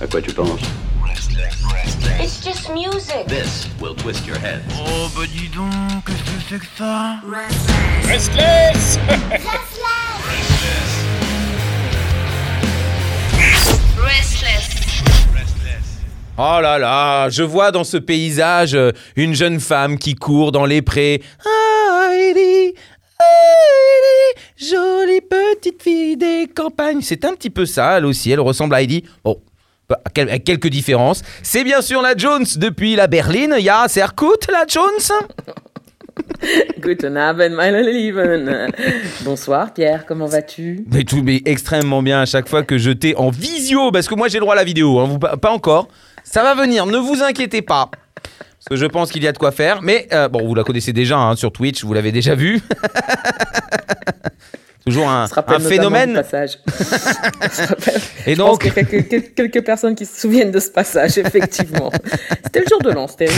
À quoi tu penses It's just music. This will twist your head. Oh bah dis donc, qu'est-ce que c'est que ça Restless Restless. Oh là là, je vois dans ce paysage euh, une jeune femme qui court dans les prés. Heidi, Heidi, jolie petite fille des campagnes. C'est un petit peu ça, elle aussi, elle ressemble à Heidi. Quel- avec quelques différences. C'est bien sûr la Jones depuis la Berlin. Ja, sehr gut, la Jones. Guten Abend, meine Lieben. Bonsoir Pierre, comment vas-tu? Mais tout, mais extrêmement bien à chaque fois que je t'ai en visio, parce que moi j'ai le droit à la vidéo, hein, vous, pas, encore. Ça va venir, ne vous inquiétez pas. Parce que je pense qu'il y a de quoi faire. Mais euh, bon, vous la connaissez déjà hein, sur Twitch, vous l'avez déjà vu. Toujours un, phénomène. passage. Rappelle- Et Je pense donc, a quelques, quelques- personnes qui se souviennent de ce passage, effectivement. C'était le jour de l'an. C'était,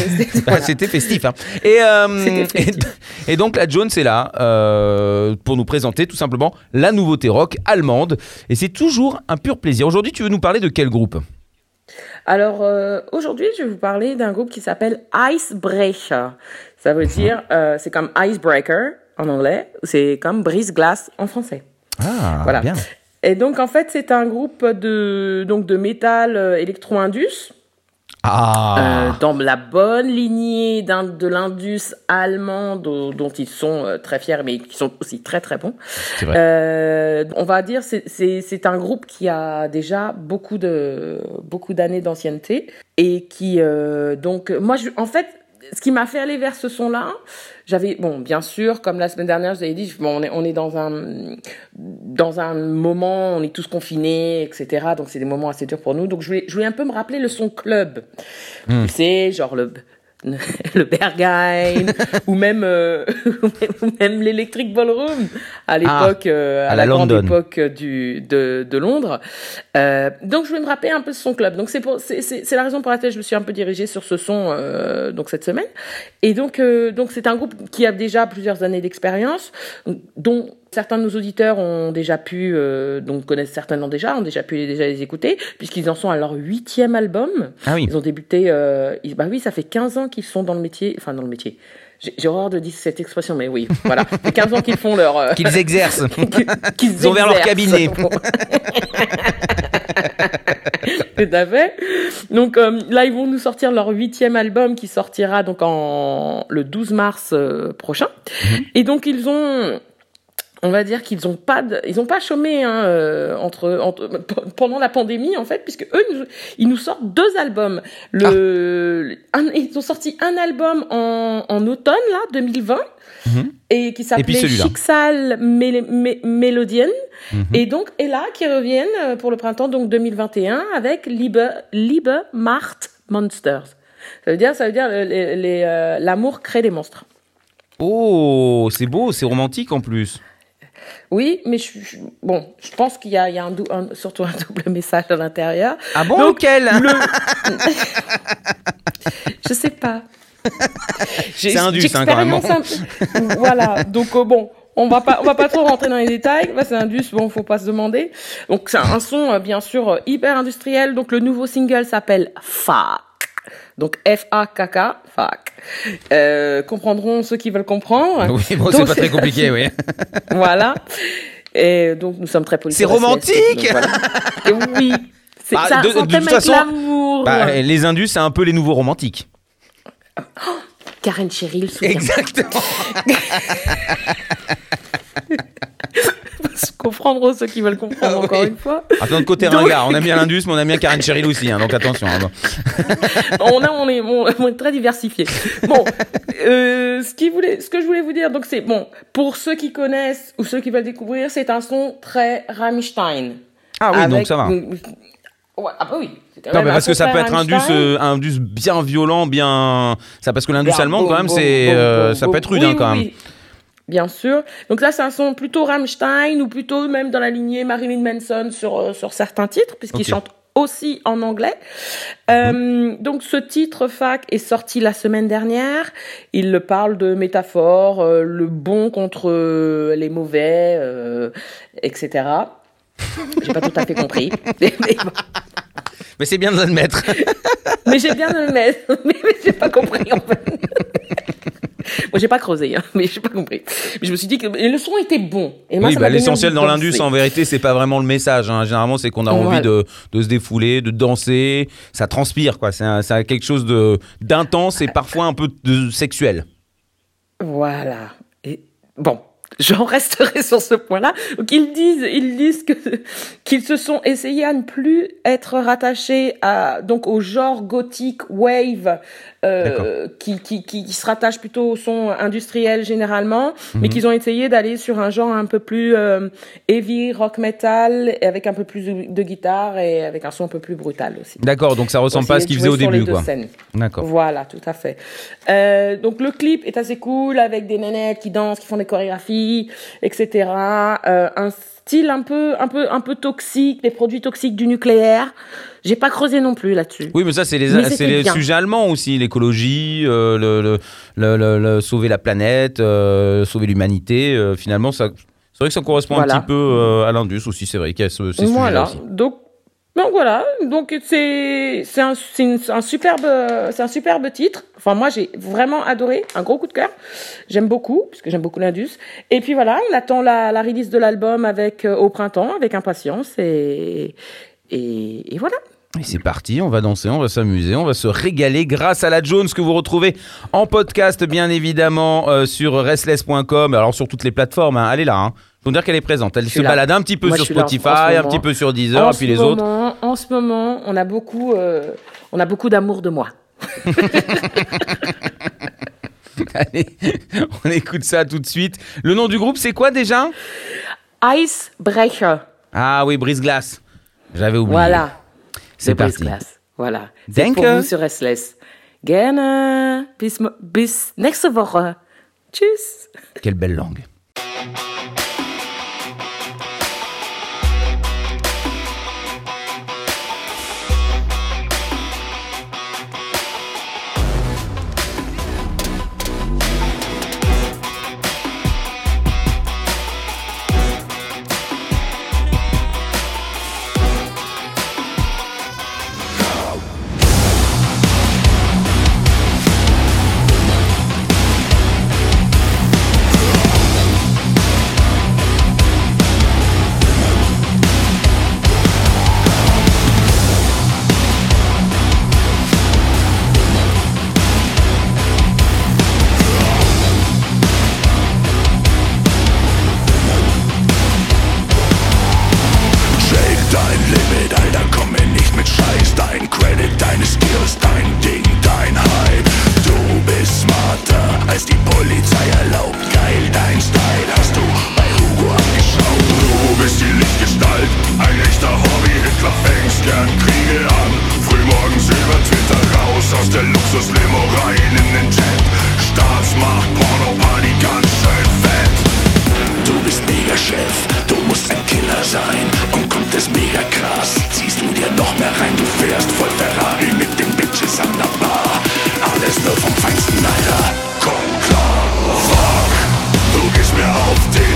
voilà. festif. hein. Et, euh, donc la Jones est là euh, pour nous présenter tout simplement la nouveauté rock allemande. Et c'est toujours un pur plaisir. Aujourd'hui, tu veux nous parler de quel groupe? Alors euh, aujourd'hui, je vais vous parler d'un groupe qui s'appelle Icebreaker. Ça veut dire, euh, c'est comme icebreaker en anglais, c'est comme brise-glace en français. Ah, Voilà. bien. Et donc en fait, c'est un groupe de donc de métal euh, électro-indus. Ah, Euh, dans la bonne lignée de l'Indus allemand dont, dont ils sont euh, très fiers, mais qui sont aussi très très bons. Vrai. Euh, on va dire c'est un groupe qui a déjà beaucoup de beaucoup d'années d'ancienneté et qui euh, donc moi je, en fait ce qui m'a fait aller vers ce son-là, j'avais bon bien sûr comme la semaine dernière je vous avais dit bon on est on est dans un dans un moment on est tous confinés etc donc c'est des moments assez durs pour nous. Donc je voulais je voulais un peu me rappeler le son club. Tu sais genre le le Berghain ou même euh, ou même l'Electric Ballroom à l'époque euh, à, à la, la grande London. époque du de, de Londres. Euh, donc je vais me rappeler un peu son club. Donc c'est pour c'est c'est c'est la raison pour laquelle je me suis un peu dirigée sur ce son euh, donc cette semaine. Et donc euh, donc c'est un groupe qui a déjà plusieurs années d'expérience dont certains de nos auditeurs ont déjà pu euh, donc connaissent certainement déjà ont déjà pu les- déjà les écouter puisqu'ils en sont à leur huitième album ah oui. ils ont débuté, euh, ils- bah oui, ça fait 15 ans qu'ils sont dans le métier, enfin dans le métier. J'ai horreur de dire cette expression, mais oui, voilà. Ça fait 15 ans qu'ils font leur. euh, Qu'ils exercent. qu'ils Ils ont ouvert leur cabinet. Tout à fait. Donc euh, là, ils vont nous sortir leur huitième album qui sortira donc en le 12 mars euh, prochain. Mhm. Et donc ils ont on va dire qu'ils ont pas de- ils ont pas chômé hein, euh, entre, pendant la pandémie en fait puisque eux ils nous, ils nous sortent deux albums le Ah. un- ils ont sorti un album en, en automne là 2020 Mhm. et qui s'appelait celui-là. Schicksal Mé- Mé- Mélodien Mhm. et donc et là qui reviennent euh, pour le printemps donc 2021 avec Liebe Liebe Macht Monsters ça veut dire ça veut dire les- les, euh, l'amour crée des monstres Oh, c'est beau, c'est romantique en plus. Oui, mais je, je- bon, je pense qu'il y a, il y a un, surtout un double message à l'intérieur. Ah bon, Donc, quel Le... je sais pas. C'est indus, hein, quand même. j'expérimente un peu. Voilà. Donc euh, bon, on va pas, on va pas trop rentrer dans les détails. Là, c'est indus. Bon, faut pas se demander. Donc c'est un son euh, bien sûr euh, hyper industriel. Donc le nouveau single s'appelle Fuck. Donc F-A-K-K, fuck. Euh, comprendront ceux qui veulent comprendre. Oui, bon, c'est pas très compliqué, oui. voilà. Et donc nous sommes très polis. C'est romantique donc voilà. Et Oui. C'est Ah, ça, de- toute façon, l'amour. Bah, les Indus, c'est un peu les nouveaux romantiques. Karen Cheryl soutient. Exactement. comprendront ceux qui veulent comprendre encore Oui. une fois. Attends, de côté Donc- ringard, on aime bien l'Indus, mais on aime bien Karen Cheryl aussi, hein, donc attention. hein, bon. on, a, on, est, on, on est très diversifié. Bon, euh, ce, qui voulait, ce que je voulais vous dire, donc c'est bon, pour ceux qui connaissent ou ceux qui veulent découvrir, c'est un son très Rammstein. Ah oui, donc ça va. Ouais, ah bah oui. Non, mais un parce que ça peut être un Indus, Rammstein. euh, un Indus bien violent, bien. Ça, parce que l'Indus allemand, quand même, c'est, euh, ça peut être rude, Oui, hein, quand oui, même. oui. Bien sûr. Donc là, c'est un son plutôt Rammstein ou plutôt même dans la lignée Marilyn Manson sur, euh, sur certains titres, puisqu'il Ok. chante aussi en anglais. Euh, donc ce titre fac est sorti la semaine dernière. Il parle de métaphores, euh, le bon contre les mauvais, etc. J'ai pas tout à fait compris. Mais bon. Mais c'est bien de l'admettre. mais j'ai bien de le mettre. Mais, mais j'ai pas compris en fait. Moi, j'ai pas creusé, hein, mais j'ai pas compris. Mais je me suis dit que et le son était bon. Et moi, oui, bah, l'essentiel dans l'indus, en vérité, c'est pas vraiment le message. hein. Généralement, c'est qu'on a envie de, de se défouler, de danser. Ça transpire, quoi. C'est quelque chose de d'intense et parfois un peu de sexuel. Voilà. Et bon, j'en resterai sur ce point-là. Donc ils disent, ils disent que qu'ils se sont essayés à ne plus être rattachés à donc au genre gothique wave euh, qui, qui qui se rattache plutôt au son industriel généralement, Mhm. mais qu'ils ont essayé d'aller sur un genre un peu plus euh, heavy rock metal et avec un peu plus de, guitare et avec un son un peu plus brutal aussi. D'accord, donc ça ressemble pas à ce Essayer qu'il de faisait au début, quoi. D'accord. Voilà, tout à fait. Euh, donc le clip est assez cool avec des nénettes qui dansent, qui font des chorégraphies, etc. Euh, un style un peu, un peu, un peu toxique, des produits toxiques du nucléaire. J'ai pas creusé non plus là-dessus. Oui, mais ça, c'est les, sujets allemands aussi, l'écologie, euh, le, le, le- le- le- sauver la planète, euh, sauver l'humanité. finalement, ça, c'est vrai que ça correspond Voilà. un petit peu à l'indus aussi, c'est vrai qu'il y a ce, ces voilà. sujets-là aussi. Donc, donc voilà. Donc c'est, c'est un, un superbe, c'est un superbe titre. Enfin moi j'ai vraiment adoré, un gros coup de cœur. J'aime beaucoup puisque j'aime beaucoup l'indus. Et puis voilà, on attend la, la release de l'album avec euh, au printemps avec impatience et, et voilà. Et c'est parti, on va danser, on va s'amuser, on va se régaler grâce à la Jones que vous retrouvez en podcast bien évidemment euh, sur restless.com, alors sur toutes les plateformes, hein. elle est là. Hein. Faut dire qu'elle est présente, elle se là. balade un petit peu Moi, sur Spotify, un moment. petit peu sur Deezer, en et puis les autres. En ce moment, on a beaucoup, euh, on a beaucoup d'amour de moi. Allez, on écoute ça tout de suite. Le nom du groupe c'est quoi déjà? Icebreaker. Ah oui, Brise-Glace. J'avais oublié. Voilà. C'est parti. Brisglass. Voilà. C'est pour vous sur Restless. Gerne. Bis, bis nächste Woche. Tschüss. Quelle belle langue. Dein Credit, deine Skills, dein Ding, dein Hype. Du bist smarter, als die Polizei erlaubt. Geil, dein Style hast du bei Hugo angeschaut. Du bist die Lichtgestalt, ein echter Hobby. Hitler fängst gern Kriege an. Frühmorgens über Twitter raus aus der Luxuslimo rein in den Jet. Staatsmacht, Porno-Party, ganz schön fett. Du bist Mega-Chef, musst ein Killer sein. Und kommt es mega krass, ziehst du dir noch mehr rein. Du fährst voll Ferrari mit den Bitches an der Bar. Alles nur vom Feinsten, Alter. Komm klar, fuck. Du gehst mir auf den